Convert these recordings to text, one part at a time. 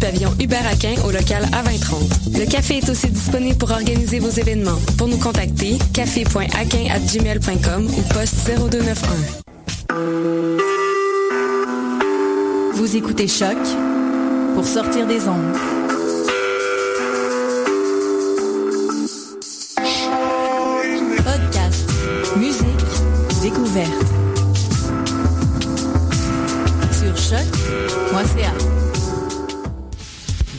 pavillon Hubert Aquin au local A2030. Le café est aussi disponible pour organiser vos événements. Pour nous contacter, café.aquin@gmail.com ou poste 0291. Vous écoutez Choc pour sortir des ondes. Podcast, musique, découverte.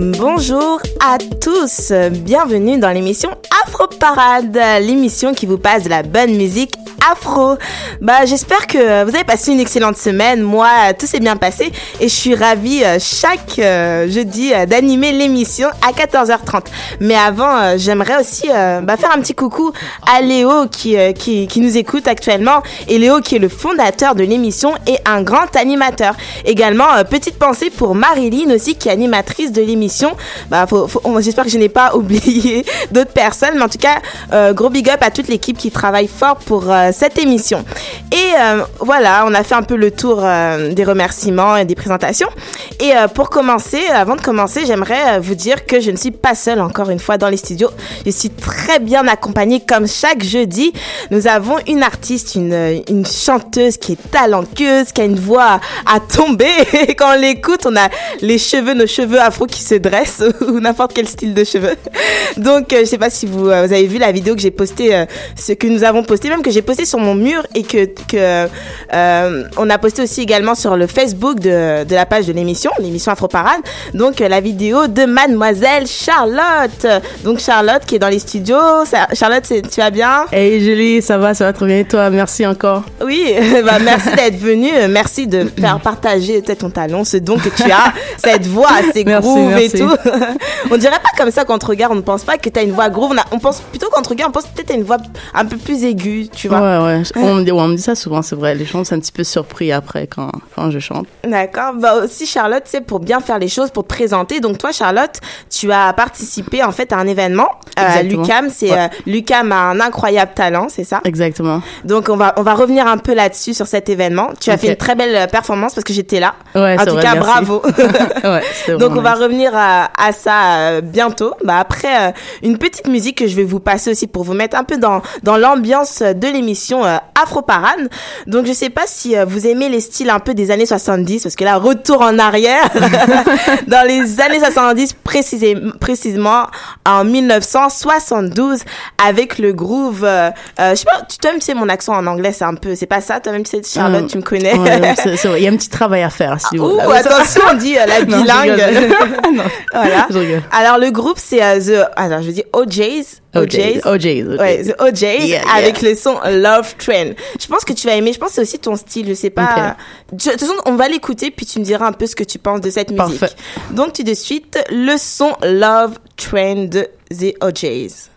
Bonjour à tous, bienvenue dans l'émission Afro Parade, l'émission qui vous passe de la bonne musique afro. Bah, j'espère que vous avez passé une excellente semaine. Moi, tout s'est bien passé et je suis ravie euh, chaque euh, jeudi euh, d'animer l'émission à 14h30. Mais avant, j'aimerais aussi bah, faire un petit coucou à Léo qui, qui, qui, nous écoute actuellement et Léo qui est le fondateur de l'émission et un grand animateur. Également, petite pensée pour Marilyn aussi qui est animatrice de l'émission. Bah, j'espère que je n'ai pas oublié d'autres personnes, mais en tout cas, gros big up à toute l'équipe qui travaille fort pour cette émission. Et euh, voilà, on a fait un peu le tour euh, des remerciements et des présentations. Et euh, pour commencer, avant de commencer, j'aimerais vous dire que je ne suis pas seule encore une fois dans les studios. Je suis très bien accompagnée comme chaque jeudi. Nous avons une artiste, une, chanteuse qui est talentueuse, qui a une voix à tomber. Et quand on l'écoute, on a les cheveux, nos cheveux afro qui se dressent ou n'importe quel style de cheveux. Donc, je sais pas si vous avez vu la vidéo que j'ai postée, ce que nous avons posté, même que j'ai posté sur mon mur et que, que euh, on a posté aussi également sur le Facebook de, de la page de l'émission, l'émission Afro Parade. Donc la vidéo de Mademoiselle Charlotte. Donc Charlotte qui est dans les studios. Charlotte, tu vas bien? Hey Julie, ça va, ça va très bien. Et toi, merci encore. Oui, bah, merci d'être venue. Merci de faire partager ton talent, ce don que tu as, cette voix assez groove et tout. on dirait pas comme ça quand on te regarde, on ne pense pas que tu as une voix groove. On, on pense plutôt quand on te regarde, on pense peut-être une voix un peu plus aiguë, tu vois. Ouais, ouais. On me dit, on me dit ça souvent, c'est vrai. Les gens sont un petit peu surpris après quand, quand je chante. D'accord. Bah aussi, Charlotte, c'est pour bien faire les choses, pour te présenter. Donc toi, Charlotte, tu as participé en fait à un événement euh, l'UCAM. C'est euh, l'UCAM a un incroyable talent, c'est ça? Exactement. Donc on va on va revenir un peu là-dessus sur cet événement. Tu as fait une très belle euh, performance parce que j'étais là. Ouais, en tout vrai, cas, merci. bravo. ouais, Donc on va revenir à, à ça bientôt. Bah après une petite musique que je vais vous passer aussi pour vous mettre un peu dans dans l'ambiance de l'émission Afro Parade. Donc je sais pas si euh, vous aimez les styles un peu des années 70 parce que là retour en arrière dans les années 70 précisément précisément en 1972 avec le groove euh, euh, je sais pas tu même tu sais mon accent en anglais c'est un peu c'est pas ça toi même tu sais Charlotte Mm. tu me connais Ouais. Il y a un petit travail à faire. Si vous Ouh, attention on dit euh, la Non, je bilingue. Non, voilà je alors le groupe c'est euh, the alors je dis OJ's OJ's. OJ's. Ouais, The OJ's Yeah, avec le son Love Train. Je pense que tu vas aimer. Je pense que c'est aussi ton style. Je sais pas. Je- De toute façon, on va l'écouter puis tu me diras un peu ce que tu penses de cette musique. Donc, tout de suite, le son Love Train de The OJ's.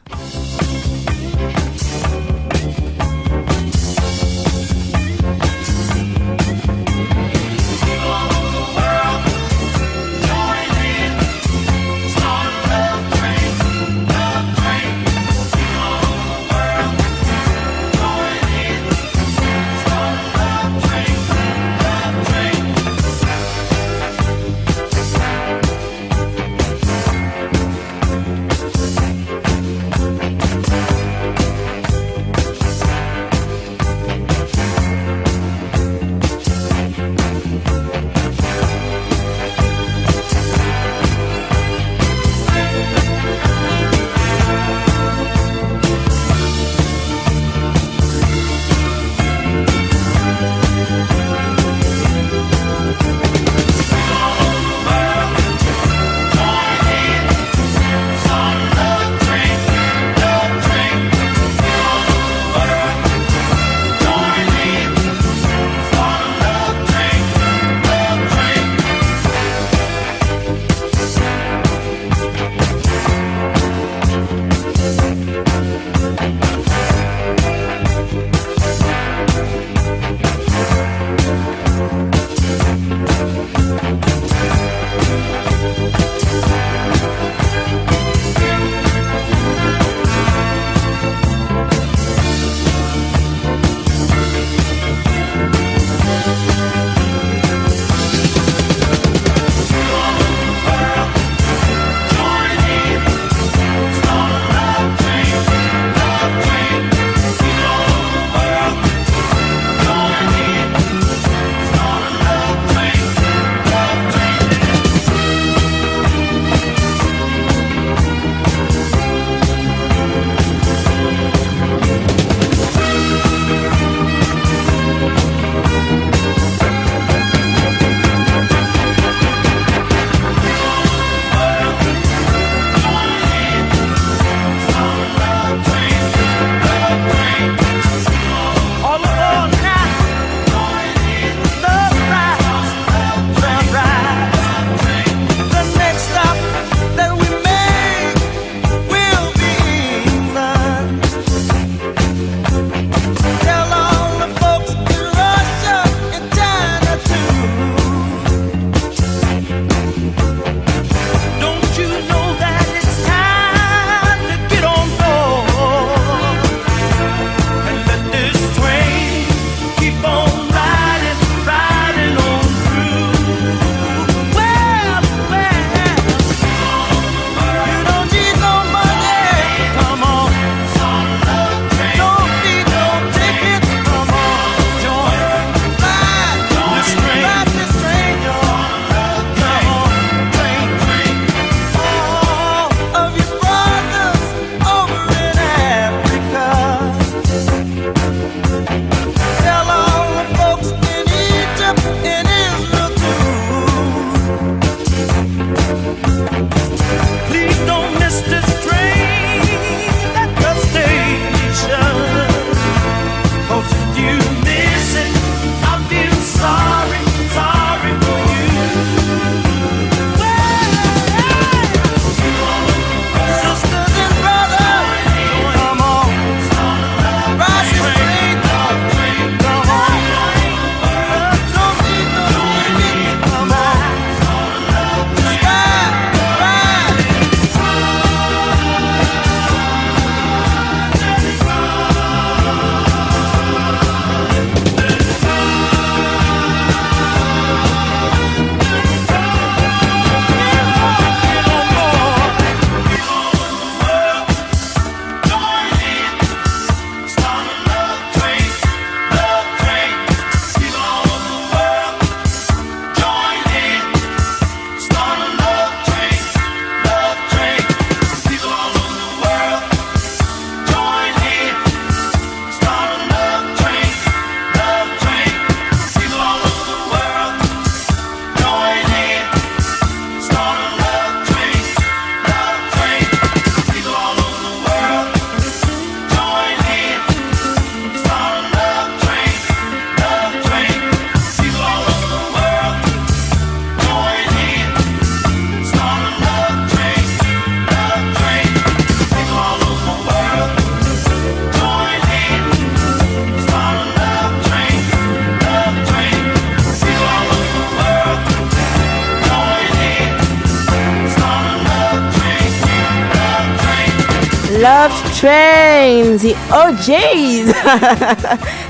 Train, The OJs.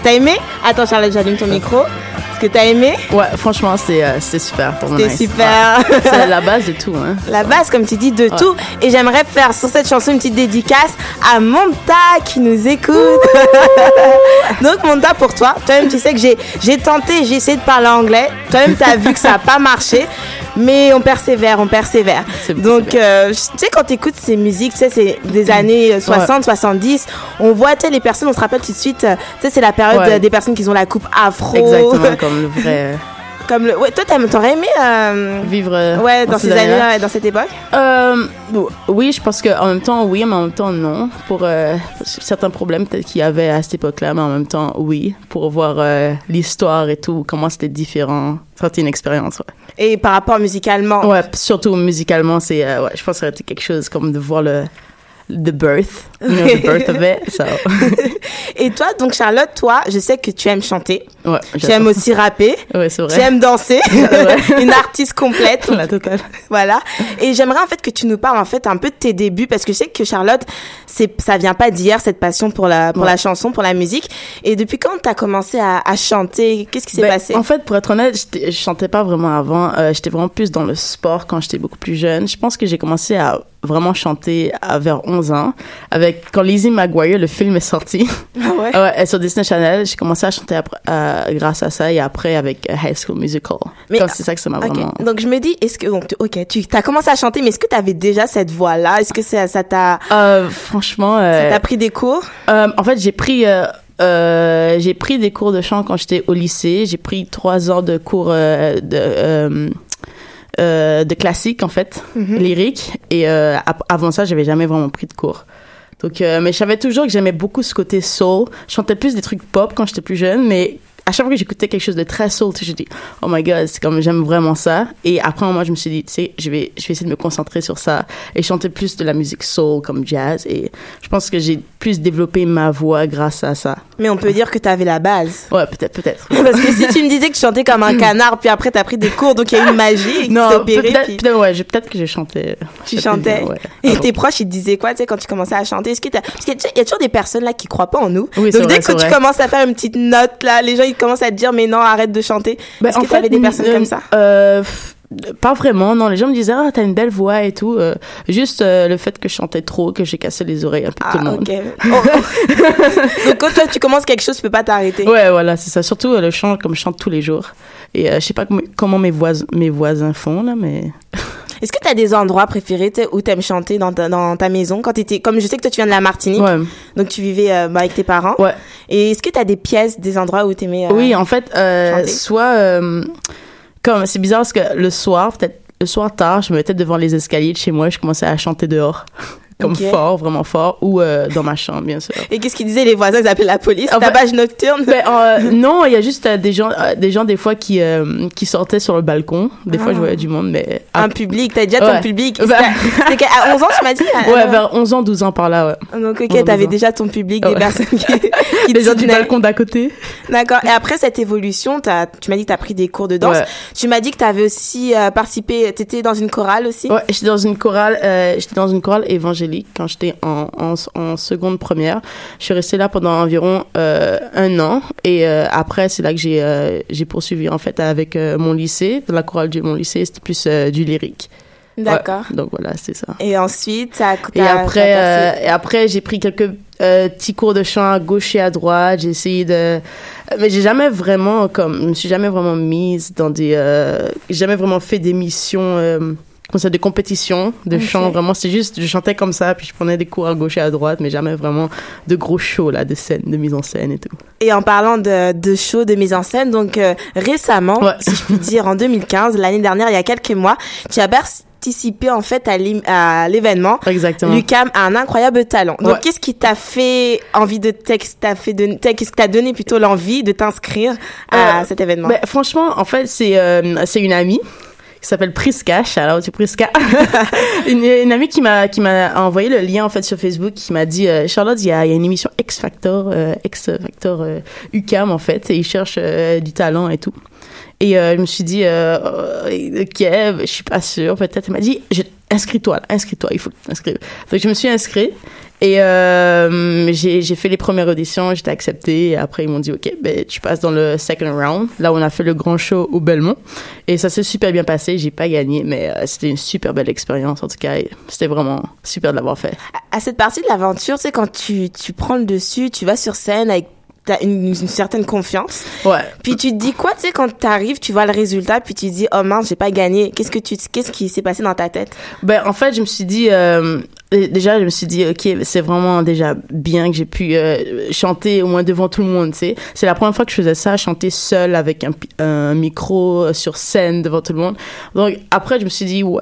T'as aimé? Attends, Charlotte, j'allume ton micro. Est-ce que t'as aimé? Ouais, franchement, c'est euh, super pour moi. C'était super. Ouais. C'est la base de tout. Hein. La base, comme tu dis, de tout. Et j'aimerais faire sur cette chanson une petite dédicace à Monta qui nous écoute. Donc, Monta, pour toi, toi-même, tu sais que j'ai, j'ai tenté, j'ai essayé de parler anglais. Toi-même, tu as vu que ça n'a pas marché. Mais on persévère, on persévère. Donc, euh, tu sais, quand tu écoutes ces musiques, tu sais, c'est des années euh, 60, 70, on voit, tu sais, les personnes, on se rappelle tout de suite, euh, tu sais, c'est la période Ouais. des personnes qui ont la coupe afro. Exactement, comme le vrai. Comme le... Ouais, toi, t'aurais aimé euh, Vivre. euh, Ouais, dans ces années-là. dans cette époque? Euh, oui, je pense qu'en même temps, oui, mais en même temps, non. Pour certains problèmes peut-être qu'il y avait à cette époque-là, mais en même temps, oui. Pour voir l'histoire et tout, comment c'était différent. Été une expérience, ouais. Et par rapport musicalement? Ouais, surtout musicalement, c'est, ouais, je pense que ça aurait été quelque chose comme de voir le, the birth, you know, the birth of it. So, Et toi, donc Charlotte, toi, je sais que tu aimes chanter. ouais, Tu aimes aussi rapper. Ouais, c'est vrai. Tu aimes danser. Une artiste complète. La totale. Voilà. Et j'aimerais en fait que tu nous parles en fait un peu de tes débuts parce que je sais que Charlotte, c'est ça vient pas d'hier cette passion pour la pour Ouais. la chanson, pour la musique. Et depuis quand t'as commencé à, à chanter? Qu'est-ce qui s'est Ben, passé? En fait, pour être honnête, je chantais pas vraiment avant. Euh, j'étais vraiment plus dans le sport quand j'étais beaucoup plus jeune. Je pense que j'ai commencé à vraiment chanter à vers 11 ans. Avec quand Lizzie McGuire, le film est sorti. Ah ouais? Ouais, sur Disney Channel, j'ai commencé à chanter après, euh, grâce à ça et après avec euh, High School Musical. Mais- c'est ça que ça m'a Ok. vraiment. Donc je me dis, est-ce que donc, ok, tu as commencé à chanter, mais est-ce que tu avais déjà cette voix là Est-ce que ça ça t'a Euh, franchement, ça euh, t'a pris des cours? Euh, en fait, j'ai pris euh, euh, j'ai pris des cours de chant quand j'étais au lycée. J'ai pris trois ans de cours euh, de euh, euh, de classique en fait, Mhm. lyrique. Et euh, avant ça, j'avais jamais vraiment pris de cours. Donc, euh, mais je savais toujours que j'aimais beaucoup ce côté soul. Je chantais plus des trucs pop quand j'étais plus jeune, mais à chaque fois que j'écoutais quelque chose de très soul, je dis, oh my god, c'est comme j'aime vraiment ça. Et après, moi, je me suis dit, tu sais, je vais, je vais essayer de me concentrer sur ça et chanter plus de la musique soul comme jazz. Et je pense que j'ai plus développé ma voix grâce à ça. Mais on peut dire que tu avais la base. Ouais, peut-être, peut-être. Parce que si tu me disais que tu chantais comme un canard, puis après t'as pris des cours, donc il y a une magie qui s'est Non, opérée. peut-être, puis peut-être, ouais, j'ai- peut-être que je chantais. Tu chantais. ouais. Et tes proches, ils te disaient quoi, tu sais, quand tu commençais à chanter? Est-ce que. Parce qu'il y a- toujours des personnes là qui croient pas en nous. Oui, donc dès que tu commences à faire une petite note là, les gens ils commencent à te dire mais non, arrête de chanter. Ben, Est-ce que t'avais des personnes euh, comme ça? euh, Pas vraiment, non. Les gens me disaient, ah, t'as une belle voix et tout. Euh, juste euh, le fait que je chantais trop, que j'ai cassé les oreilles un peu Ah tout le monde. ok. Oh, oh. donc quand toi tu commences quelque chose, tu peux pas t'arrêter. Ouais, voilà, c'est ça. Surtout euh, le chant, comme je chante tous les jours. Et euh, je sais pas com- comment mes, voisins mes voisins font, là, mais... Est-ce que t'as des endroits préférés tu où t'aimes chanter dans ta, dans ta maison? Quand t'étais comme je sais que toi tu viens de la Martinique, Ouais. donc tu vivais euh, avec tes parents. Ouais. Et est-ce que t'as des pièces, des endroits où t'aimais euh, Oui, en fait, euh, soit... comme, c'est bizarre parce que le soir, peut-être le soir tard, je me mettais devant les escaliers de chez moi et je commençais à chanter dehors. Comme fort, vraiment fort. Ou euh, dans ma chambre, bien sûr. Et qu'est-ce qu'ils disaient les voisins Ils appelaient la police? En fait- Tapage nocturne? Ben, euh, non, il y a juste euh, des gens, euh, des gens des fois qui qui sortaient sur le balcon. Des fois, je voyais du monde, mais un ah, public, t'as déjà ton public? Bah. C'était- à 11 ans, tu m'as dit? Ah, ouais, non. vers 11 ans, 12 ans par là, ouais. Donc, ok, 11 ans, t'avais 12 ans. déjà ton public, des Ouais. personnes qui, qui Les gens du balcon d'à côté. D'accord. Et après cette évolution, t'as- tu m'as dit que t'as pris des cours de danse. Tu m'as dit que t'avais aussi participé, t'étais dans une chorale aussi? Ouais, j'étais dans une chorale, j'étais dans une chorale évangélique quand j'étais en, en, en seconde première. Je suis restée là pendant environ euh, un an et euh, après c'est là que j'ai euh, j'ai poursuivi en fait avec mon lycée, la chorale de mon lycée, c'était plus du lyrique. D'accord. Ouais, donc voilà, c'est ça. Et ensuite, t'as, Et t'as- après, euh, et après, j'ai pris quelques euh, petits cours de chant à gauche et à droite. J'ai essayé de, mais j'ai jamais vraiment comme, je me suis jamais vraiment mise dans des, euh, j'ai jamais vraiment fait d'émissions. Euh, ça, de compétition de Ok. chant vraiment c'est juste je chantais comme ça puis je prenais des cours à gauche et à droite mais jamais vraiment de gros shows là de scène de mise en scène et tout Et en parlant de, de show, de mise en scène, donc euh, récemment, Ouais. si je puis dire, en 2015, l'année dernière, il y a quelques mois, tu as participé en fait à l'événement. exactement Lucam a un incroyable talent. Donc, Ouais. qu'est-ce qui t'a fait envie de t'a fait de, qu'est-ce qui t'a donné plutôt l'envie de t'inscrire à Euh, cet événement? Ben, franchement, en fait, c'est euh, c'est une amie qui s'appelle Priska, shout tu Priska. une, amie qui m'a qui m'a envoyé le lien en fait sur Facebook qui m'a dit euh, Charlotte, il y a, une émission X Factor euh, X Factor euh, UCAM en fait et ils cherchent euh, du talent et tout. Et euh, je me suis dit, ok, je suis pas sûre, peut-être. Elle m'a dit, inscris-toi, inscris-toi, il faut que tu t'inscrives. Donc je me suis inscrite. Et euh, j'ai fait les premières auditions, j'étais acceptée. Et après, ils m'ont dit, OK, ben, tu passes dans le second round. Là, on a fait le grand show au Belmont. Et ça s'est super bien passé. J'ai pas gagné, mais euh, c'était une super belle expérience. En tout cas, c'était vraiment super de l'avoir fait. À cette partie de l'aventure, tu sais, quand tu, tu prends le dessus, tu vas sur scène avec t'as une, une certaine confiance. Ouais. Puis tu te dis quoi, tu sais, quand t'arrives, tu vois le résultat, puis tu te dis, oh mince, j'ai pas gagné. Qu'est-ce que tu, qu'est-ce qui s'est passé dans ta tête? Ben, en fait, je me suis dit, euh, déjà, je me suis dit, ok, c'est vraiment déjà bien que j'ai pu euh, chanter au moins devant tout le monde, tu sais. C'est la première fois que je faisais ça, chanter seule avec un, un micro sur scène devant tout le monde. Donc, après, je me suis dit, ouais,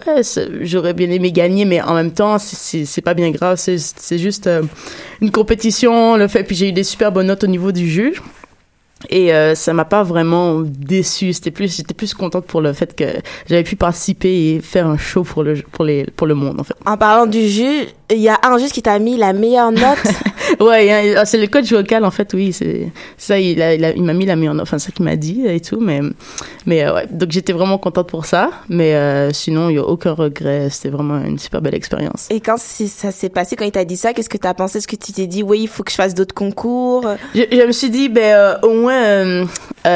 j'aurais bien aimé gagner, mais en même temps, c'est- pas bien grave, c'est juste euh, une compétition, le fait, puis j'ai eu des super bonnes notes au niveau du juge. Et euh, ça m'a pas vraiment déçu. C'était plus, j'étais plus contente pour le fait que j'avais pu participer et faire un show pour le, pour les, pour le monde, en fait. En parlant du juge, il y a un juge qui t'a mis la meilleure note. Ouais, ah, c'est le coach vocal, en fait, oui, c'est ça, il a- il a- il m'a mis la meilleure note, enfin, c'est ça qu'il m'a dit et tout, mais, mais euh, ouais. Donc, j'étais vraiment contente pour ça, mais euh, sinon, il y a aucun regret. C'était vraiment une super belle expérience. Et quand ça s'est passé, quand il t'a dit ça, qu'est-ce que t'as pensé? Est-ce que tu t'es dit, oui, il faut que je fasse d'autres concours? Je, je me suis dit, ben, euh, au moins, euh,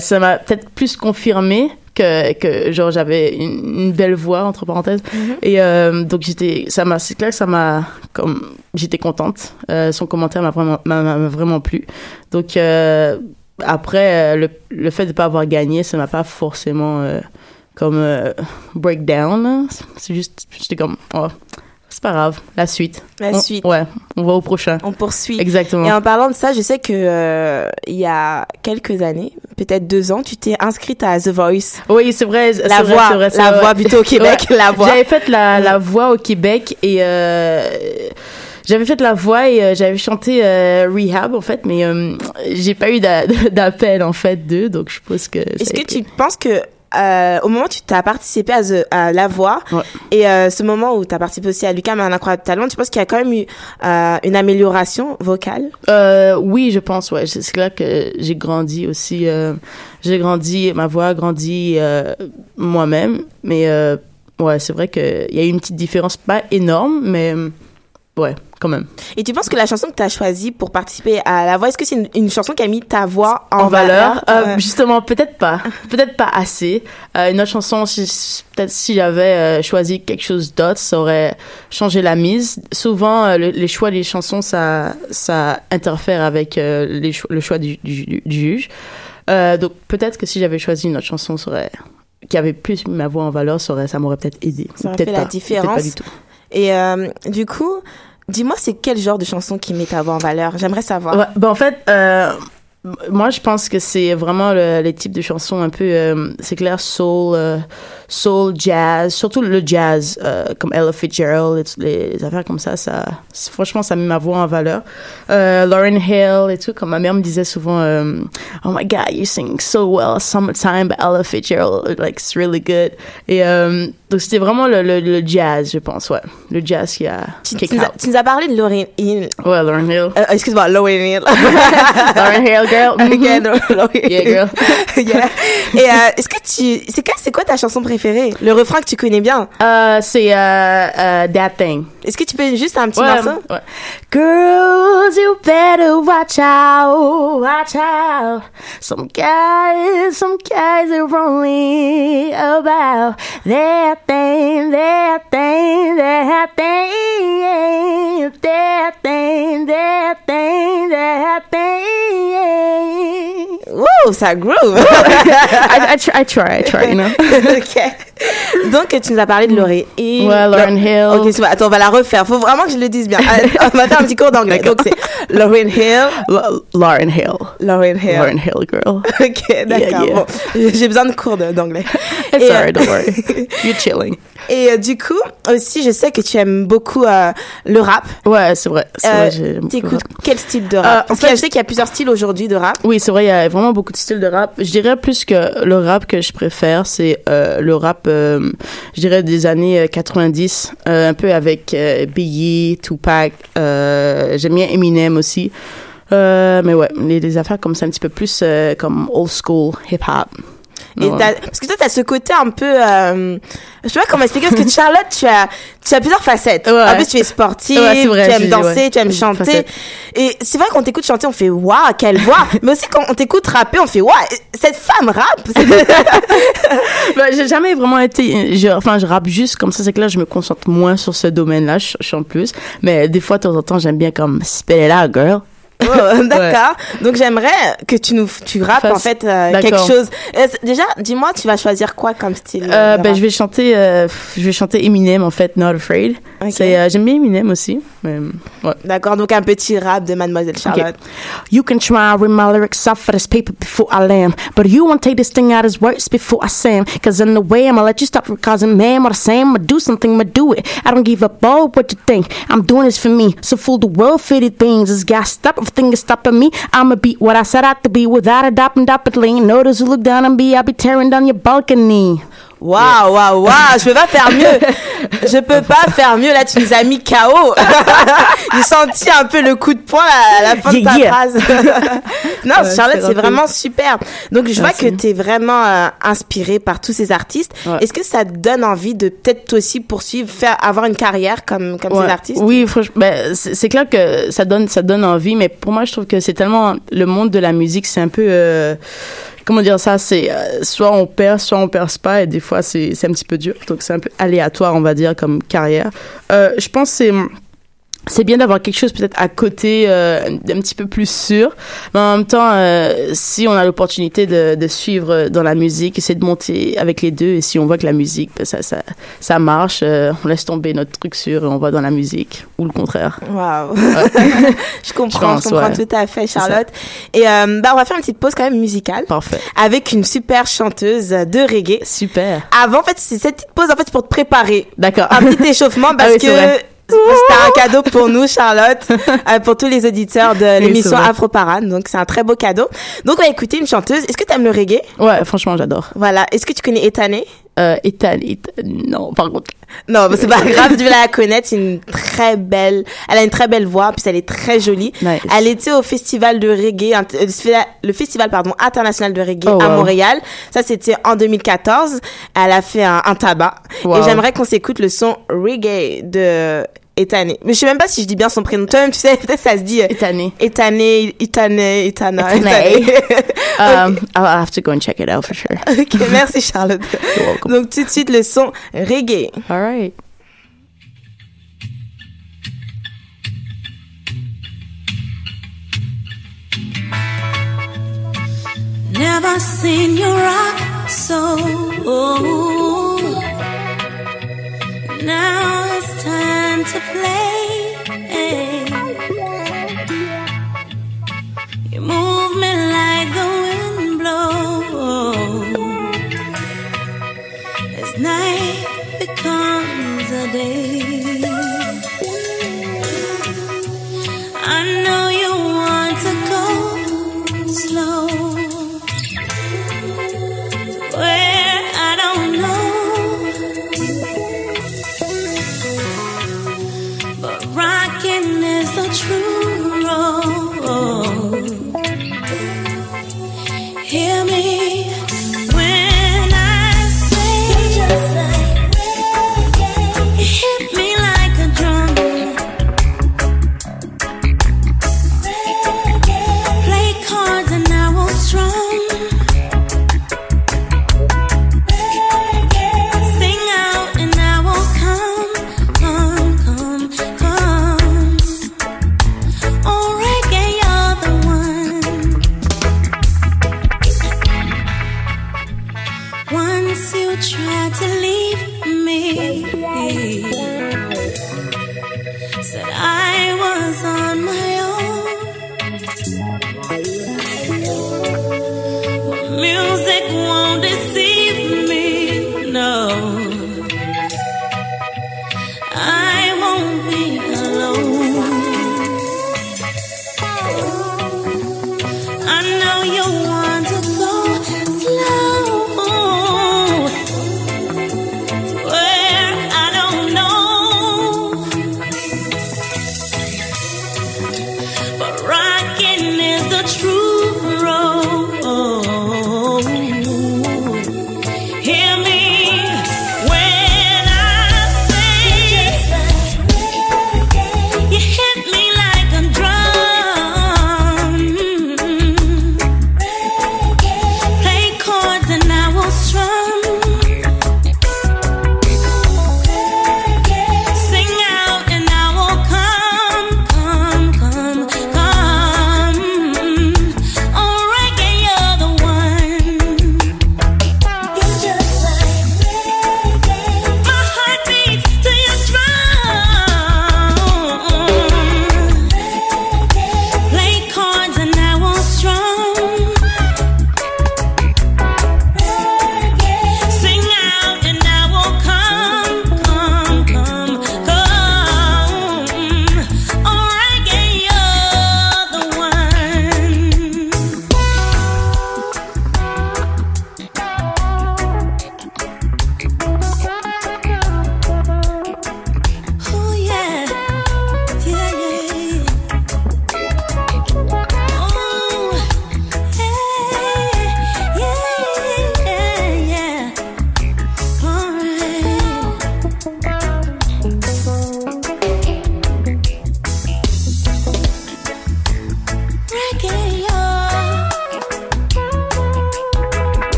ça m'a peut-être plus confirmé que, que genre, j'avais une, une belle voix, entre parenthèses. Et euh, donc, j'étais, ça m'a, c'est clair que ça m'a, comme, j'étais contente. Euh, son commentaire m'a vraiment, m'a, vraiment plu. Donc, euh, après, euh, le, le fait de pas avoir gagné, ça m'a pas forcément, euh, comme, euh, breakdown. C'est juste, j'étais comme, oh, c'est pas grave, la suite. La On- suite. Ouais, on va au prochain. On poursuit. Exactement. Et en parlant de ça, je sais que euh, il y a quelques années, peut-être deux ans, tu t'es inscrite à The Voice. Oui, c'est vrai. La vrai, voix, c'est vrai, c'est la vrai. voix plutôt au Québec, la voix. J'avais fait la, la voix au Québec et euh, j'avais fait la voix et euh, j'avais chanté Rehab en fait, mais j'ai pas eu d'a- d'appel en fait d'eux, donc je suppose que. Est-ce que tu penses que euh, au moment où tu t'as participé à, The- à La Voix Ouais. et euh, ce moment où tu as participé aussi à Lucas, mais un incroyable talent, tu penses qu'il y a quand même eu euh, une amélioration vocale? Oui, je pense, ouais. C'est clair que j'ai grandi aussi. j'ai grandi, ma voix a grandi moi-même. Mais ouais, c'est vrai qu'il y a eu une petite différence, pas énorme, mais ouais, quand même. Et tu penses que la chanson que tu as choisie pour participer à La Voix, est-ce que c'est une, une chanson qui a mis ta voix en, en valeur. Euh, Ouais. Justement, peut-être pas. Peut-être pas assez. Euh, une autre chanson, si, peut-être si j'avais euh, choisi quelque chose d'autre, ça aurait changé la mise. Souvent, le- les choix des chansons, ça, ça interfère avec les cho- le choix du, du, du- du juge. Donc, peut-être que si j'avais choisi une autre chanson, ça aurait qui avait plus ma voix en valeur, ça, aurait, ça m'aurait peut-être aidé. Ça aurait peut-être fait la pas. Différence. Pas du tout. Et euh, du coup, dis-moi, c'est quel genre de chanson qui met ta voix en valeur? J'aimerais savoir. Ben en fait, euh, moi je pense que c'est vraiment le- les types de chansons un peu, euh, c'est clair, soul, euh, soul, jazz, surtout le jazz, euh, comme Ella Fitzgerald, les, les affaires comme ça, ça, franchement, ça met ma voix en valeur. Lauren Hill et tout, comme ma mère me disait souvent, oh my God, you sing so well, Summertime by Ella Fitzgerald, like it's really good. Et donc c'était vraiment le, le, le jazz, je pense, ouais, le jazz qui a Tu, nous as, out. tu nous as parlé de Lauryn Hill. Ouais, Lauren Hill. Excuse-moi, Lauryn Hill. Lauren Hill, girl. No, Lauryn Yeah, girl. Yeah. Et euh, est-ce que tu, c'est quoi, c'est quoi ta chanson préférée? Le refrain que tu connais bien. Euh, c'est euh, euh, That Thing. Est-ce que tu peux juste un petit Ouais, morceau? ouais. Girls, you better watch out, watch out. Some guys, some guys are only about that thing, that thing, that thing, that thing, that thing, that thing. Wow, ça groove. I, I, try, I try, I try, you know. ok. Donc tu nous as parlé de Lauryn Hill. Ouais, Lauryn Hill. Ok. Attends, on va la refaire. Faut vraiment que je le dise bien. Euh, on va faire un petit cours d'anglais. Donc c'est Lauryn Hill. La- Lauren Hill. Lauryn Hill. Lauren Hill, girl. Ok, d'accord. Yeah, yeah. Bon, j'ai besoin de cours d'anglais. It's alright, euh, don't worry. You're chilling. Et euh, du coup, aussi, je sais que tu aimes beaucoup euh, le rap. Ouais, c'est vrai. Euh, vrai, T'écoutes quel style de Euh, rap en Parce fait- que je sais qu'il y a plusieurs styles aujourd'hui de rap. Oui, c'est vrai, il y a vraiment beaucoup de styles de rap. Je dirais plus que le rap que je préfère, c'est euh, le rap, euh, je dirais, des années euh, 90, euh, un peu avec euh, Biggie, Tupac. Euh, J'aime bien Eminem aussi. Euh, mais ouais, les, les affaires comme ça, un petit peu plus euh, comme old school hip-hop. Et t'as- parce que toi, t'as ce côté un peu, euh, je sais pas comment expliquer, parce que Charlotte, tu as, tu as plusieurs facettes. Ouais. En plus, tu es sportive, Ouais, vrai, tu aimes danser, ouais. tu aimes chanter. facette. Et c'est vrai qu'on t'écoute chanter, on fait waouh, quelle voix. Mais aussi quand on t'écoute rapper, on fait waouh, cette femme rappe. Bah, j'ai jamais vraiment été je, enfin je rappe juste comme ça c'est que là je me concentre moins sur ce domaine-là je, chante plus mais des fois de temps en temps j'aime bien comme spell it out girl Oh, D'accord. Donc j'aimerais que tu nous, tu rappes Fasse- en fait euh, quelque chose. Euh, déjà, dis-moi, tu vas choisir quoi comme style euh, ben je vais chanter je vais chanter Eminem en fait Not Afraid Ok. c'est euh, j'aime bien Eminem aussi mais ouais D'accord, donc un petit rap de Mademoiselle Charlotte. You can try and read my lyrics off of this paper before I land. But you won't take this thing out as words before I sing. Cause in the way I'ma let you stop from causing man what I say. I'ma do something, I'ma do it. I don't give a ball what you think. I'm doing this for me. So fool the world fitted things. This guy stop everything is stopping me. I'ma be what I set out to be without a doubt and rapidly. Notice who look down on me, I'll be tearing down your balcony. Waouh, waouh, waouh, je peux pas faire mieux. Je peux pas faire mieux. Là, tu nous as mis KO. J'ai senti un peu le coup de poing à la fin de ta Yeah, phrase. non, Ouais, Charlotte, c'est vraiment super. Donc, je vois que tu es vraiment euh, inspirée par tous ces artistes. Ouais. Est-ce que ça te donne envie de peut-être aussi poursuivre, faire, avoir une carrière comme, comme Ouais. ces artistes? Oui, franchement, ben, c'est c'est clair que ça donne, ça donne envie, mais pour moi, je trouve que c'est tellement le monde de la musique, c'est un peu, euh, comment dire ça, c'est euh, soit on perd, soit on perce pas, et des fois c'est un petit peu dur, donc c'est un peu aléatoire, on va dire, comme carrière. Euh, je pense que c'est c'est bien d'avoir quelque chose peut-être à côté euh, d'un petit peu plus sûr mais en même temps euh, si on a l'opportunité de, de suivre dans la musique essayer de monter avec les deux et si on voit que la musique ben, ça ça ça marche euh, on laisse tomber notre truc sûr et on va dans la musique ou le contraire Waouh. je comprends, Je pense, je comprends ouais. tout à fait. Charlotte. Et euh, bah, on va faire une petite pause quand même musicale parfait avec une super chanteuse de reggae. super Avant, en fait, c'est cette petite pause en fait c'est pour te préparer. d'accord Un petit échauffement parce Ah oui, que. C'était un cadeau pour nous, Charlotte, euh, pour tous les auditeurs de l'émission. Afro Parade. Donc, c'est un très beau cadeau. Donc, on va écouter une chanteuse. Est-ce que tu aimes le reggae? ouais franchement j'adore Voilà. Est-ce que tu connais Etané? Euh, Ethan, Ethan- non par contre Non, c'est pas grave, tu vas la connaître. C'est une très belle, elle a une très belle voix, puis elle est très jolie. Nice. Elle était au festival de reggae, euh, le festival, pardon, international de reggae Oh, à. Montréal. Ça, c'était en 2014. Elle a fait un, un tabac. Wow. Et j'aimerais qu'on s'écoute le son reggae de Etané. Mais je sais même pas si je dis bien son prénom. Toi-même, tu sais, peut-être ça se dit euh, Etané Etané, Etané, Etana. Etané. Etané. um, I'll have to go and check it out for sure ok, merci Charlotte. You're welcome. Donc, tout de suite, le son reggae. all right Never seen you rock so. Now it's time to play. You move me like the wind blows. As night becomes a day. I know you want to go slow true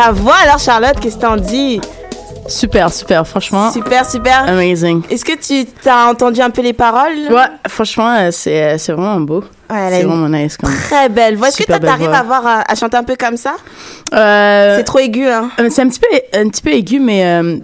Sa voix, alors, Charlotte, qu'est-ce que t'en dis? Super, super, franchement. Super, super. Amazing. Est-ce que tu t'as entendu un peu les paroles? Ouais, franchement, euh, c'est euh, c'est vraiment beau. Ouais, C'est vraiment nice quand même. très belle voix. Est-ce que toi, t'arrives à, avoir, à, à chanter un peu comme ça? Euh, C'est trop aigu, hein euh, c'est un petit peu un petit peu aigu, mais euh,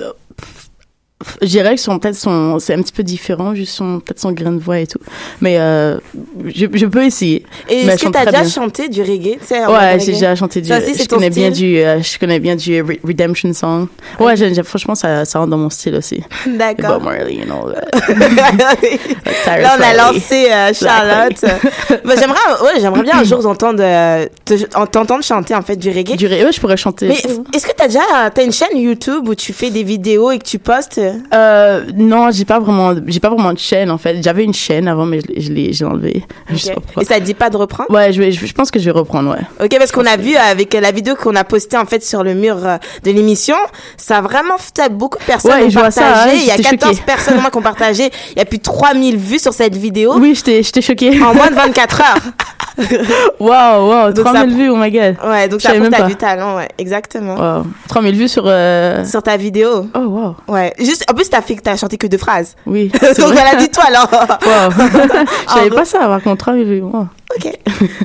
je dirais que son peut-être son c'est un petit peu différent, juste son peut-être son grain de voix et tout. Mais euh, je, je peux essayer. Et est-ce que t'as déjà bien. chanté du reggae Ouais, reggae? j'ai déjà chanté du. Ça aussi, c'est je connais bien du. euh, je connais bien du Re- Redemption song. Ouais, franchement, ça, ça rentre dans mon style aussi. D'accord. Bob Marley and all that. Là, on a lancé euh, Charlotte. Bah, j'aimerais, ouais, j'aimerais bien un jour t'entendre, euh, te- en- t'entendre chanter en fait du reggae. Du ré- ouais, je pourrais chanter. Mais est-ce que t'as déjà, t'as une chaîne YouTube où tu fais des vidéos et que tu postes Euh, non, j'ai pas vraiment, j'ai pas vraiment de chaîne en fait. J'avais une chaîne avant, mais je l'ai- je l'ai, j'ai enlevé. Je sais Ok. pas pourquoi. Et ça te dit pas de reprendre? Ouais, je, vais, je, je pense que je vais reprendre, ouais. Ok, parce qu'on a vu avec la vidéo qu'on a postée en fait sur le mur euh, de l'émission, ça a vraiment fait beaucoup de personnes Ouais, ont partagé. ça, hein, Il y a j'étais 14 choquée. personnes moins qui ont partagé. Il y a plus de 3000 vues sur cette vidéo Oui, j'étais, j'étais choquée. en moins de 24 heures. Waouh, waouh, Donc 3000 ça- vues, oh my god. Ouais, donc ça prouve que t'as du talent, ouais, exactement. Wow. 3000 vues sur. Euh... Sur ta vidéo. Oh, wow. Ouais. Juste, en plus, t'as fait, t'as chanté que deux phrases. Oui. Donc voilà, dis-toi alors. Wow. Je savais pas ça, par contre, 3000 vues. Wow. ok.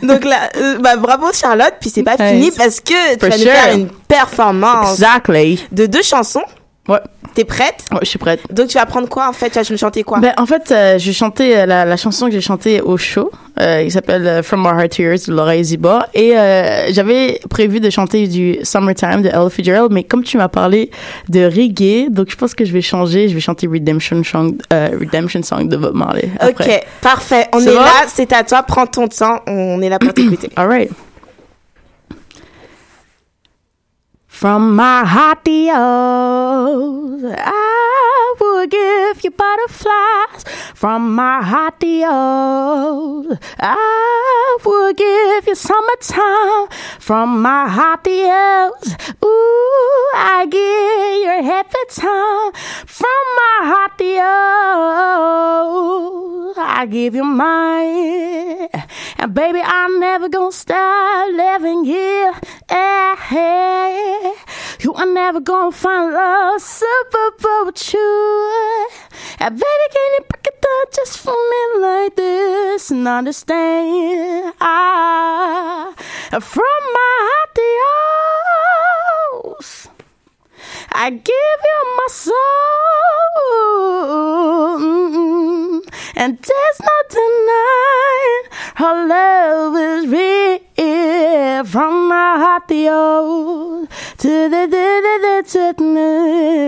Donc là, euh, bah, bravo Charlotte. Puis c'est pas fini parce que tu For vas nous faire une performance Exactly. de deux chansons. Ouais. T'es prête? Ouais, je suis prête. Donc tu vas prendre quoi en fait? Tu vas chanter quoi? Ben, en fait, euh, j'ai chanté euh, la, la chanson que j'ai chantée au show. Euh, il s'appelle euh, From My Heart to Yours de Laura Ziba. Et euh, j'avais prévu de chanter du Summertime de Ella Fitzgerald, mais comme tu m'as parlé de reggae, donc je pense que je vais changer. Je vais chanter Redemption Song, Redemption Song de Bob Marley. Après. Ok, parfait. On est bon? là, c'est à toi. Prends ton temps. On est là pour t'écouter. All right. From my to I would give you butterflies. From my to I would give you summertime. From my to ooh, I give you happy time. From my to I give you mine. And baby, I'm never gonna stop loving you. Eh, eh. You are never gonna find love super but you. And baby, can you break it down just for me like this and understand? Ah, from my heart yours. I give you my soul, mm, and there's no denying her love is real. From my heart to yours, to the,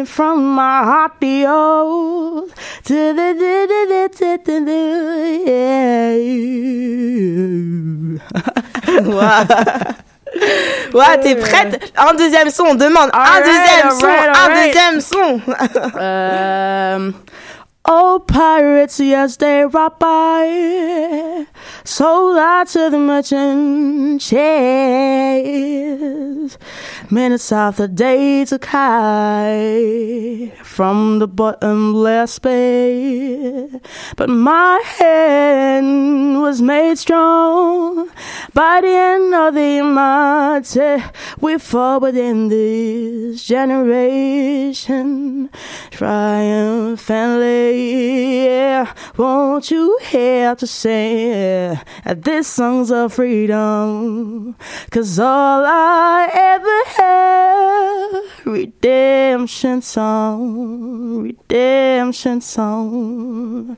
from my heart to the. Ouais, t'es prête? Un deuxième son, on demande. un deuxième son, un deuxième son. Oh, pirates, yes, they rob by. Sold out to the merchant ships. Minutes after day took high from the bottomless pit. But my hand was made strong by the end of the month. We forward in this generation triumphantly. Yeah, won't you hear to say that this song's of freedom? Cause all I ever had, redemption song, redemption song.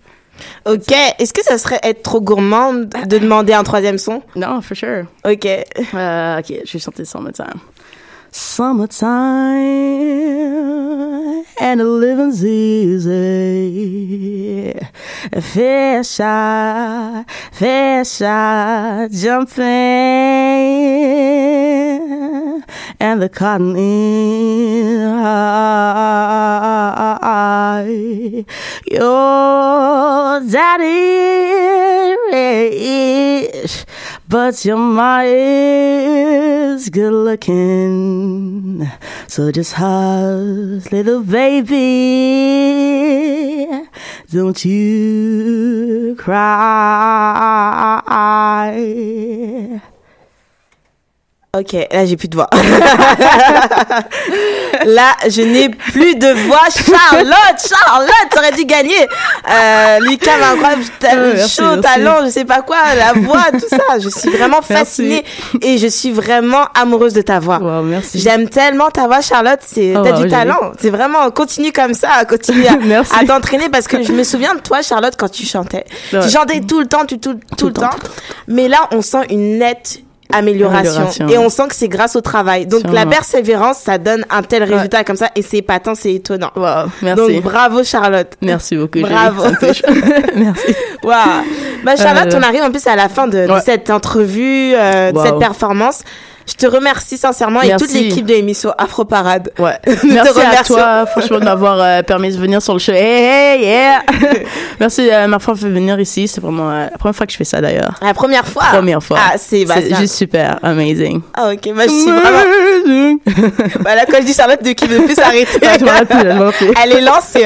Ok, est-ce que ça serait être trop gourmand de demander un troisième son? No, for sure. Ok. Uh, ok, je vais chanter Summertime. Summertime and the living's easy. Fish eye, fish eye, jumping and the cotton in high. Your daddy rich, but your ma is good looking. So just hush, little baby, don't you cry. Ok, là j'ai plus de voix. là, je n'ai plus de voix. Charlotte, Charlotte, t'aurais dû gagner. Euh, Lucas m'a incroyable, t'as le merci, chaud, talent, je sais pas quoi, la voix, tout ça. Je suis vraiment fascinée et je suis vraiment amoureuse de ta voix. Wow, merci. J'aime tellement ta voix, Charlotte. C'est, Oh, t'as du talent. C'est vraiment, continue comme ça, continue à, t'entraîner parce que je me souviens de toi, Charlotte, quand tu chantais. Ouais. Tu chantais tout le temps, tu, tout, tout, le le temps. temps. Mais là, on sent une nette amélioration. Amélioration. Et on sent que c'est grâce au travail. Donc, la persévérance, ça donne un tel résultat comme ça. Et c'est épatant, c'est étonnant. Wow, merci. Donc, bravo, Charlotte. Merci beaucoup. Bravo. Merci. Waouh. Bah, Charlotte, Euh, on arrive en plus à la fin de, de ouais. cette entrevue, euh, de Wow. cette performance. Je te remercie sincèrement et toute l'équipe de l'émission Afro Parade. Ouais. Merci à toi, franchement, de m'avoir euh, permis de venir sur le show. Hey, hey, yeah! Merci, euh, ma fois fait venir ici. C'est vraiment euh, la première fois que je fais ça d'ailleurs. La première fois? Première fois. Ah, c'est, bah, juste super, amazing. Ah, ok. Bah, je suis vraiment, bah, là, quand je dis Charlotte, de qui ne plus s'arrêter. Elle est lancée.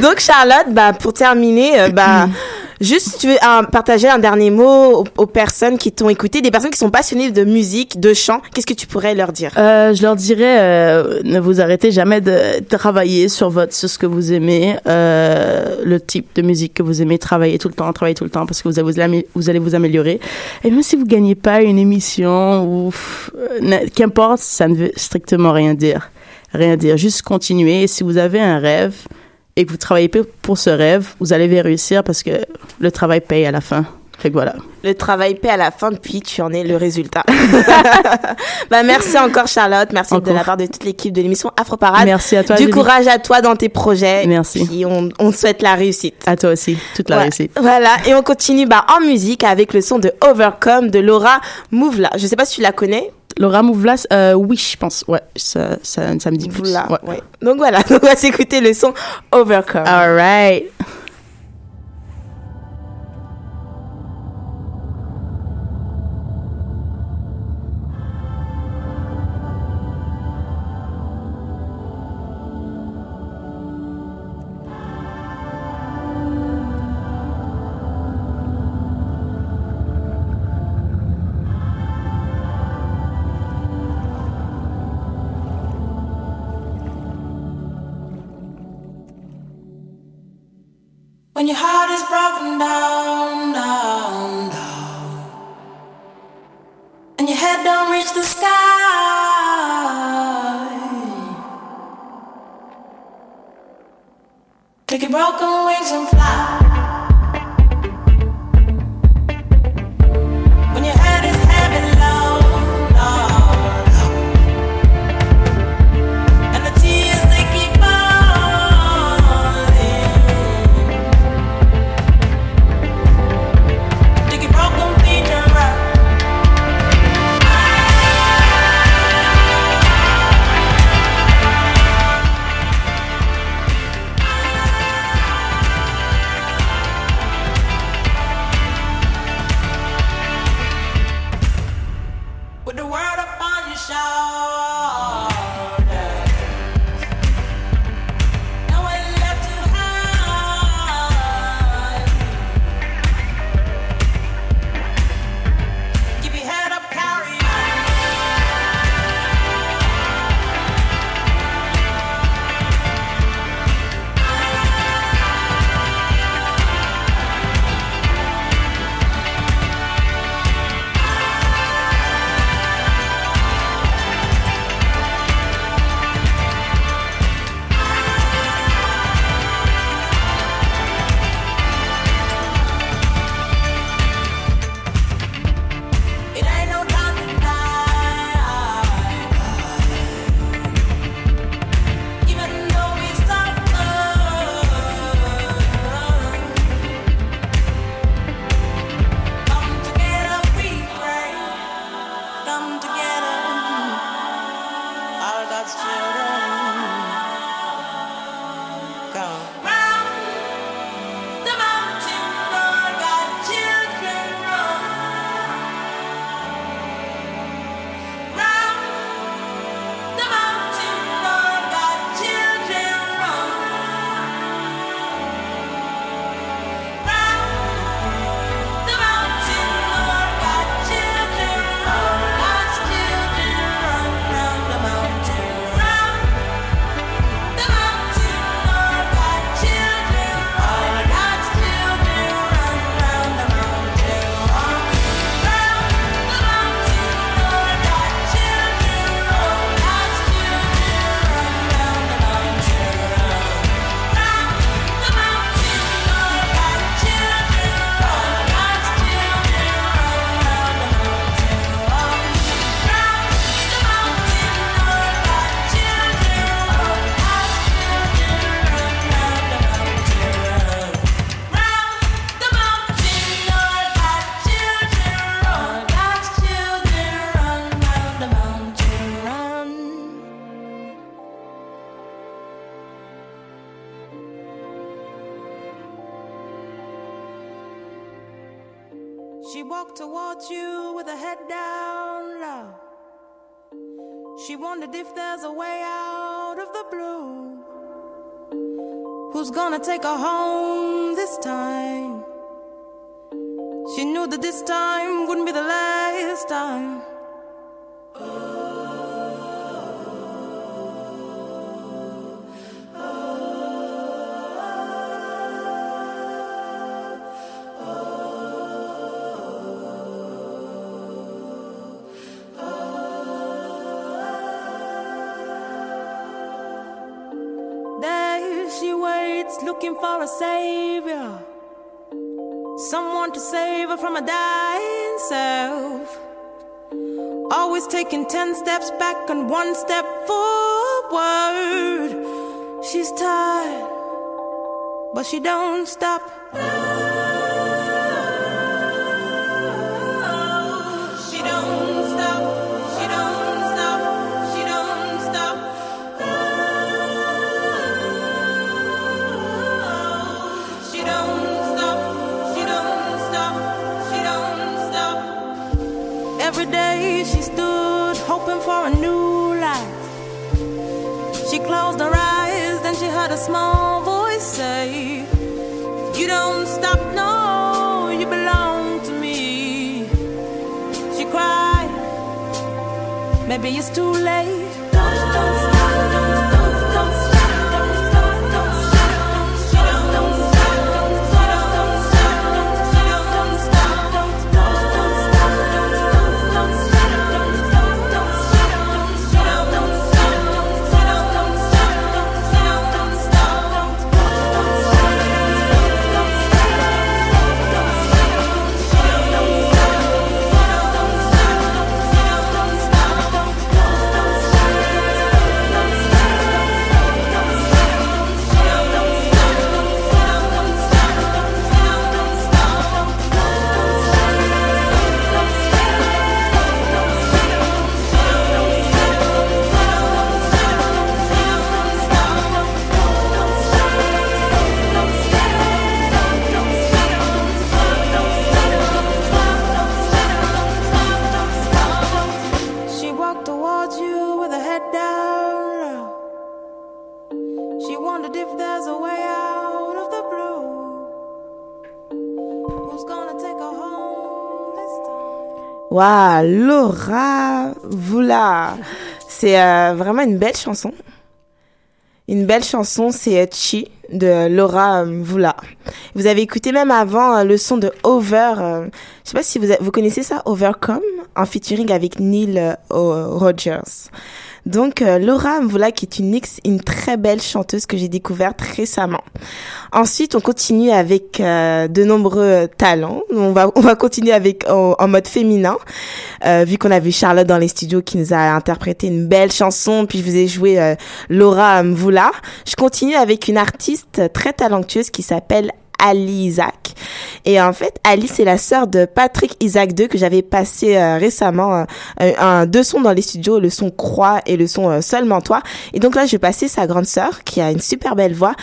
Donc, Charlotte, bah, pour terminer, bah, juste tu veux partager un dernier mot aux, personnes qui t'ont écouté, des personnes qui sont passionnées de musique, de chant, qu'est-ce que tu pourrais leur dire? Euh, je leur dirais, euh, ne vous arrêtez jamais de travailler sur votre, sur ce que vous aimez, euh, le type de musique que vous aimez, travailler tout le temps, travailler tout le temps parce que vous allez vous, améliorer. Et même si vous gagnez pas une émission ou euh, qu'importe, ça ne veut strictement rien dire, rien dire. Juste continuer. Et si vous avez un rêve et que vous travaillez pour- ce rêve, vous allez réussir parce que le travail paye à la fin. Fait que voilà. Le travail paie à la fin, puis tu en es le résultat. bah, merci encore, Charlotte. Merci de la part de toute l'équipe de l'émission Afro Parade. Merci à toi. Du Julie. courage à toi dans tes projets. Merci. Puis on, on te souhaite la réussite. À toi aussi. Toute la Ouais. réussite. Voilà, et on continue bah, en musique avec le son de Overcome de Laura Mouvla. Je sais pas si tu la connais. Laura Mouvlas, euh, oui, je pense. Ouais, ça, ça, ça me dit plus. Ouais. ouais. Donc voilà, on va s'écouter le son Overcome. All right. Wondered if there's a way out of the blue. Who's gonna take her home this time? She knew that this time wouldn't be the last time. There looking for a savior. Someone to save her from a dying self. Always taking ten steps back and one step forward. She's tired, but she don't stop. She closed her eyes, then she heard a small voice say, You don't stop, no, you belong to me. She cried, Maybe it's too late. Waouh, Laura Voula. C'est euh, vraiment une belle chanson. Une belle chanson, c'est euh, Chi de Laura euh, Voula. Vous avez écouté même avant le son de Over. euh, je sais pas si vous, vous connaissez ça, Overcome, en featuring avec Neil Rogers. Donc euh, Laura Mvoula qui est une ex, une très belle chanteuse que j'ai découverte récemment. Ensuite, on continue avec euh, de nombreux euh, talents. On va on va continuer avec en, en mode féminin, euh, vu qu'on a vu Charlotte dans les studios qui nous a interprété une belle chanson, puis je vous ai joué euh, Laura Mvoula. Je continue avec une artiste très talentueuse qui s'appelle Ali Isaac. Et en fait, Ali, c'est la sœur de Patrick Isaac II que j'avais passé euh, récemment euh, un, deux sons dans les studios, le son Croix et le son euh, Seulement toi. Et donc là, je vais passer sa grande sœur qui a une super belle voix.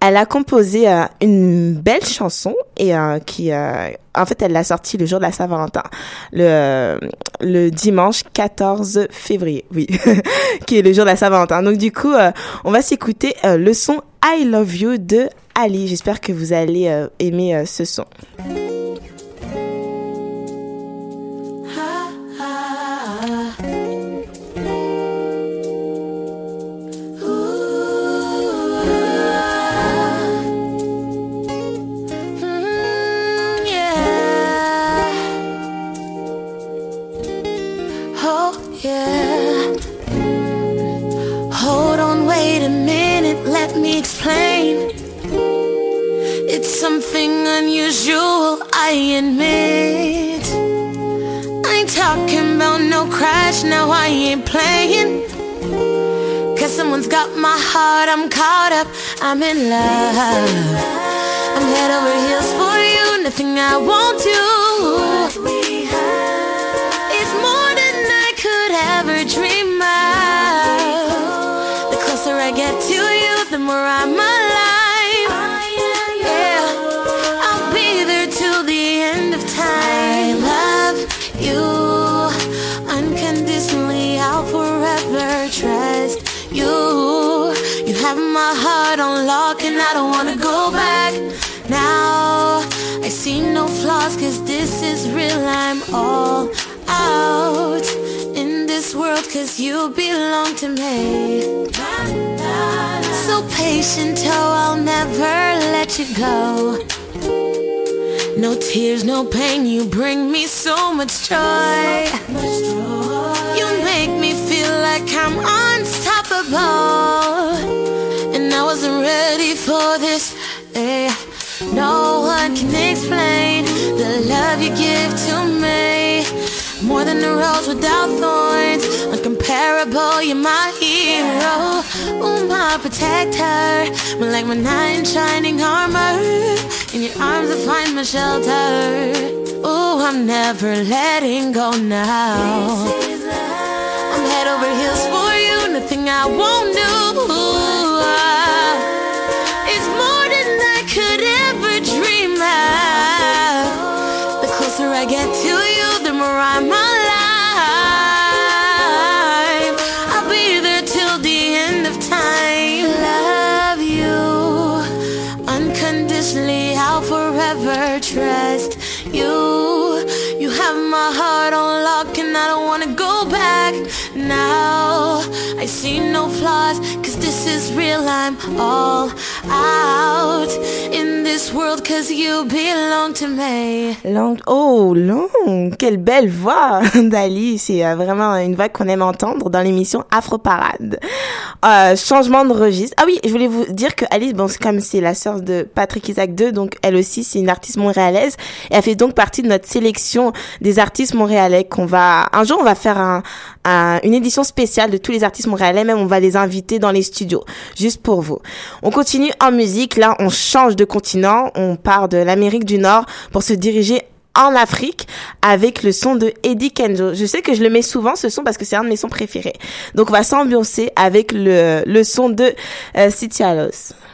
Elle a composé euh, une belle chanson et qui, en fait, elle l'a sortie le jour de la Saint-Valentin, le le dimanche 14 février, oui, qui est le jour de la Saint-Valentin. Donc du coup, on va s'écouter le son I Love You de Ali. J'espère que vous allez euh, aimer euh, ce son. Something unusual, I admit. I ain't talking about no crash, now I ain't playing. Cause someone's got my heart, I'm caught up, I'm in love. I'm head over heels for you, nothing I won't do. It's more than I could ever dream of. The closer I get to you, the more I'm heart on lock and I don't wanna go back now. I see no flaws cause this is real. I'm all out in this world cause you belong to me. So patient, oh, I'll never let you go. No tears, no pain, you bring me so much joy. You make me feel like I'm unstoppable. Wasn't ready for this. eh. No one can explain the love you give to me. More than a rose without thorns. Uncomparable, you're my hero. Ooh, my protector. Like my in shining armor. In your arms, I find my shelter. Ooh, I'm never letting go now. I'm head over heels for you, nothing I won't do. I get to you, the more I'm alive. I'll be there till the end of time. Love you unconditionally. I'll forever trust you. You have my heart on lock, and I don't wanna go back now. I see no flaws, cause this is real. I'm all out in this world, cause you belong to me. Long, oh, long, quelle belle voix d'Ali. C'est euh, vraiment une voix qu'on aime entendre dans l'émission Afro Parade. Euh, changement de registre. Ah oui, je voulais vous dire que Alice, bon, comme c'est la sœur de Patrick Isaac II, donc elle aussi, c'est une artiste montréalaise. Et elle fait donc partie de notre sélection des artistes montréalais qu'on va, un jour, on va faire un- une édition spéciale de tous les artistes montréalais, même on va les inviter dans les studios, juste pour vous. On continue en musique, là, on change de continent, on part de l'Amérique du Nord pour se diriger en Afrique avec le son de Eddie Kenzo. Je sais que je le mets souvent ce son parce que c'est un de mes sons préférés. Donc on va s'ambiancer avec le, le son de euh, Sitialos. mama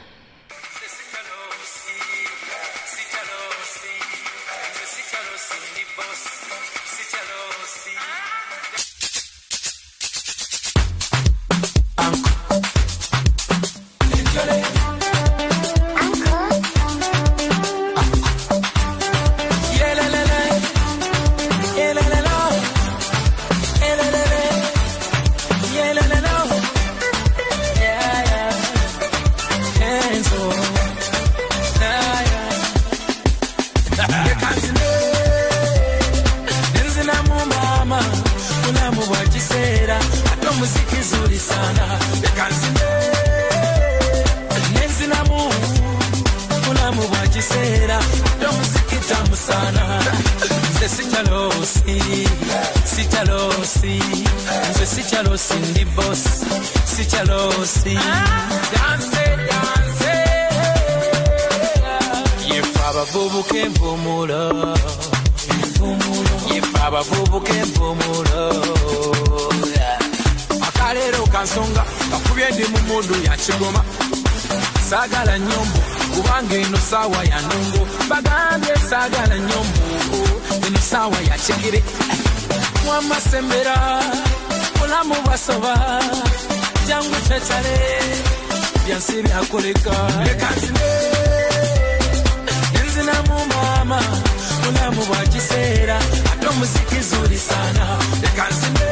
muziki zuri sana. Lekanzime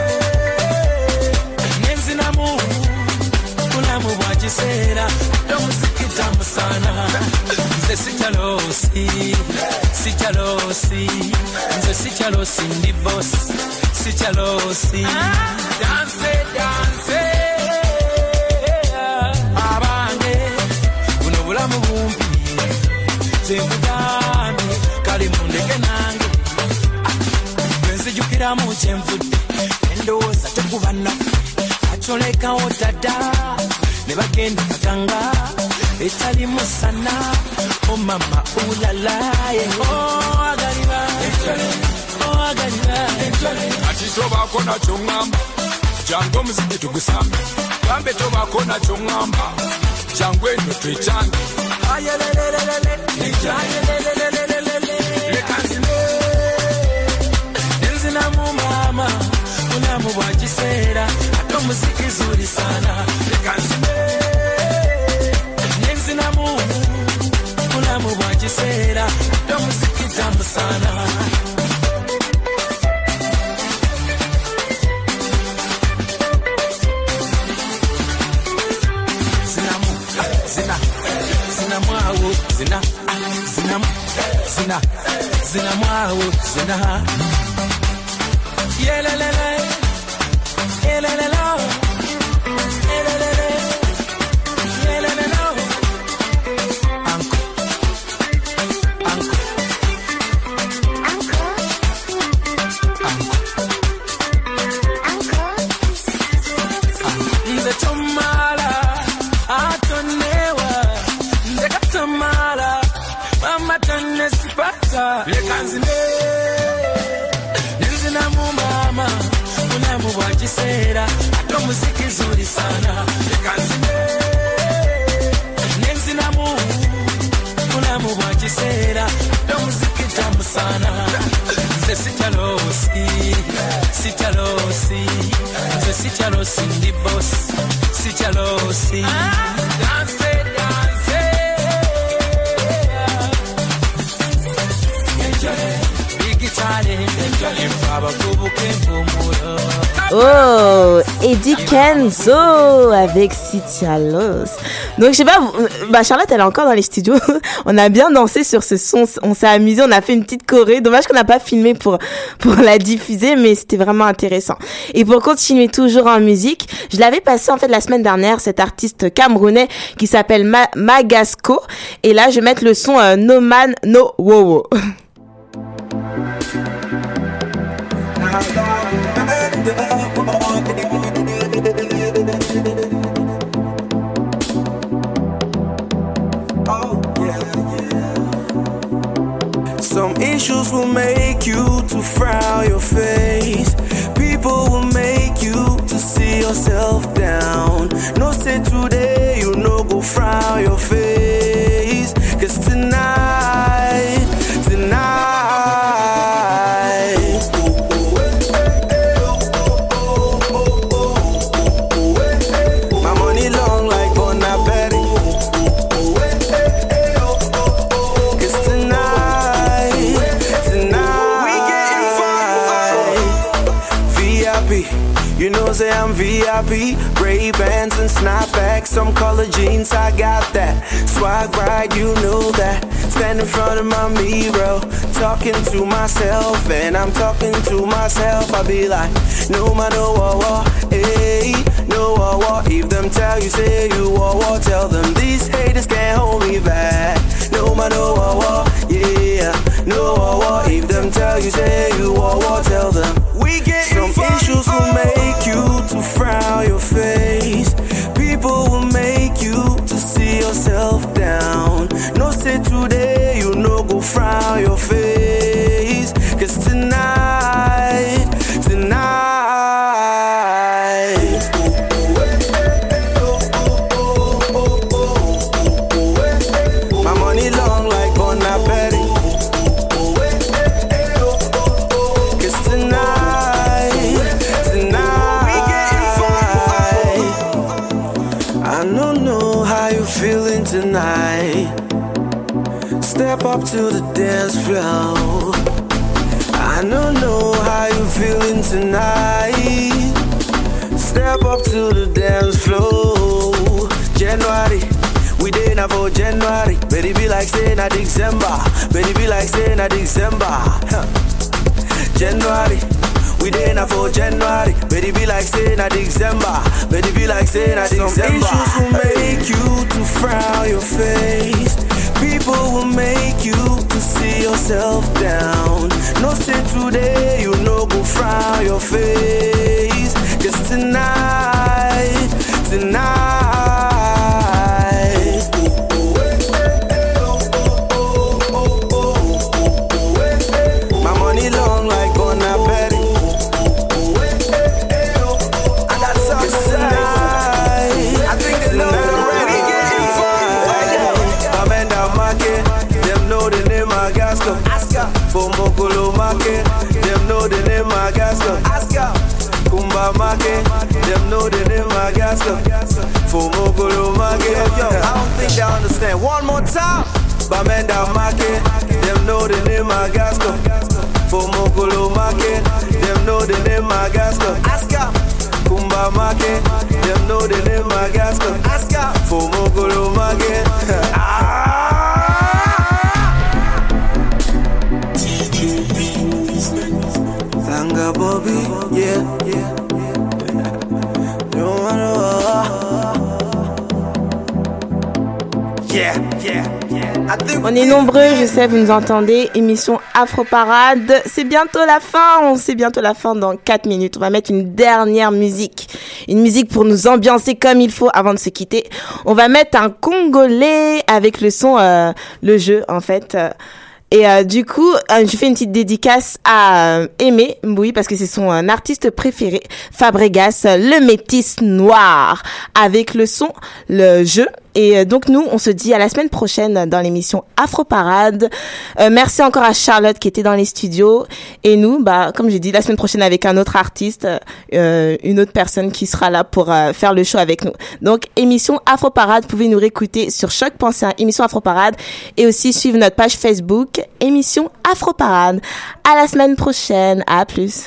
nenzi na Mungu ulamu bwa kisera. Ndo muziki tamu sana. Nze sichalosi sichalosi. Nze sichalosi ndi bosi sichalosi. Danse danse abange buno bulamu bumpi. Zembugambe kale mundeke nange bwenzijukiramu kyenvudde endowooza tekuba naffe acolekawo dada ne bagenda katanga. Etalimu sana omama ulalaye agaliba agaliba ati tobaako nakyo ŋŋamba jangu omuziki tugusambe gambe tobaako nakyo ŋŋamba jangu eno twekyange leka nzine muziki zuri sana. Likanzime nenzina mungu bulamu bwa kiseera ndo muziki tamu sana. Zinamwawo zina zinam zina zinamwawo zina yelelele Mama tana sipata lekanzimbe Bendera ndio muziki zuri sana nikanzime nenzinamu ulamu bwa kiseera ndio muziki tamu sana nze sikyalosi sikyalosi nze sikyalosi ndi bosi sikyalosi danse ah. Oh, Eddie Kenzo avec Sitialos. Donc, je sais pas, vous- bah, Charlotte, elle est encore dans les studios. On a bien dansé sur ce son. On s'est amusé. On a fait une petite choré. Dommage qu'on n'a pas filmé pour, pour la diffuser, mais c'était vraiment intéressant. Et pour continuer toujours en musique, je l'avais passé, en fait, la semaine dernière, cet artiste camerounais qui s'appelle Ma- Magasco. Et là, je vais mettre le son euh, No Man, No Wowo. yourself down. No say today you no go frown your face. Know, say I'm VIP. Ray Bans and snapbacks, some color jeans, I got that. Swag right, you know that. Stand in front of my mirror, talking to myself, and I'm talking to myself. I be like, no matter what, what, hey, no what, what. If them tell you, say you what, what, tell them these haters can't hold me back. No matter what, what, yeah, no what, what. If them tell you, say you what, what, tell them. Some issues will make you to frown your face. People will make you to see yourself down. No say today you no go frown your face. Floor. I don't know how you're feeling tonight. Step up to the dance floor. January, we did not for January. Baby be like saying na December. Baby be like saying na December. Huh. January. We did not for January, baby be like saying na December, baby be like saying na December. Some issues will make you to frown your face. People will make you to see yourself down. No say today you no go frown your face. Cause tonight, tonight. Fomokolo Market, yo, I don't think they understand. One more time. Bamenda Make, them know the name Agasco. For Mokolo Make, them know the name Agasco. Aska. Kumba Make, them know the name Agasco. Aska. For Mokolo Make. On est nombreux, je sais, vous nous entendez. Émission Afro Parade. C'est bientôt la fin. On sait bientôt la fin dans 4 minutes. On va mettre une dernière musique. Une musique pour nous ambiancer comme il faut avant de se quitter. On va mettre un Congolais avec le son, euh, le jeu, en fait. Et euh, du coup, euh, je fais une petite dédicace à euh, Aimé, oui, parce que c'est son euh, artiste préféré, Fabregas, le métis noir, avec le son, le jeu. Et euh, donc nous, on se dit à la semaine prochaine dans l'émission Afro Parade. Euh, merci encore à Charlotte qui était dans les studios. Et nous, bah, comme j'ai dit, la semaine prochaine avec un autre artiste, euh, une autre personne qui sera là pour euh, faire le show avec nous. Donc émission Afro Parade, vous pouvez nous réécouter sur choc.ca, émission Afro Parade, et aussi suivre notre page Facebook, émission Afro Parade. À la semaine prochaine. À plus.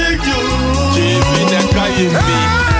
J'ai guy. des me.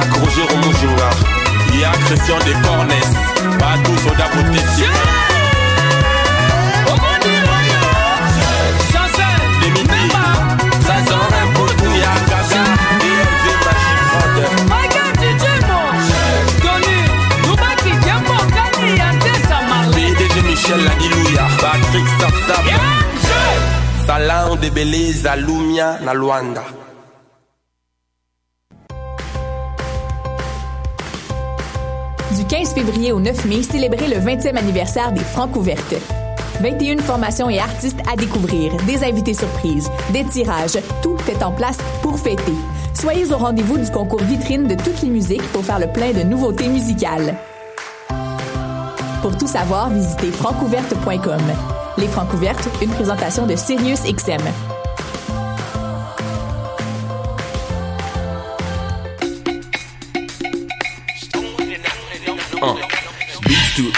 Jacques Roger Romojinga, Ia Christian de Cornes, Badou Soda Machifrode. PDG Michel Ladilouya, Patrick Sapsap, Salon de Beleza Lumia na Luanda. Février au 9 mai, célébrez le 20e anniversaire des Francs ouvertes. 21 formations et artistes à découvrir, des invités surprises, des tirages, tout est en place pour fêter. Soyez au rendez-vous du concours vitrine de toutes les musiques pour faire le plein de nouveautés musicales. Pour tout savoir, visitez francouverte.com. Les Francs ouvertes, une présentation de Sirius XM.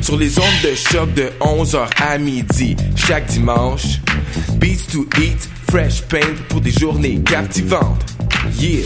sur les ondes de choc de 11h à midi chaque dimanche. Beats to eat, fresh paint pour des journées captivantes. Yeah!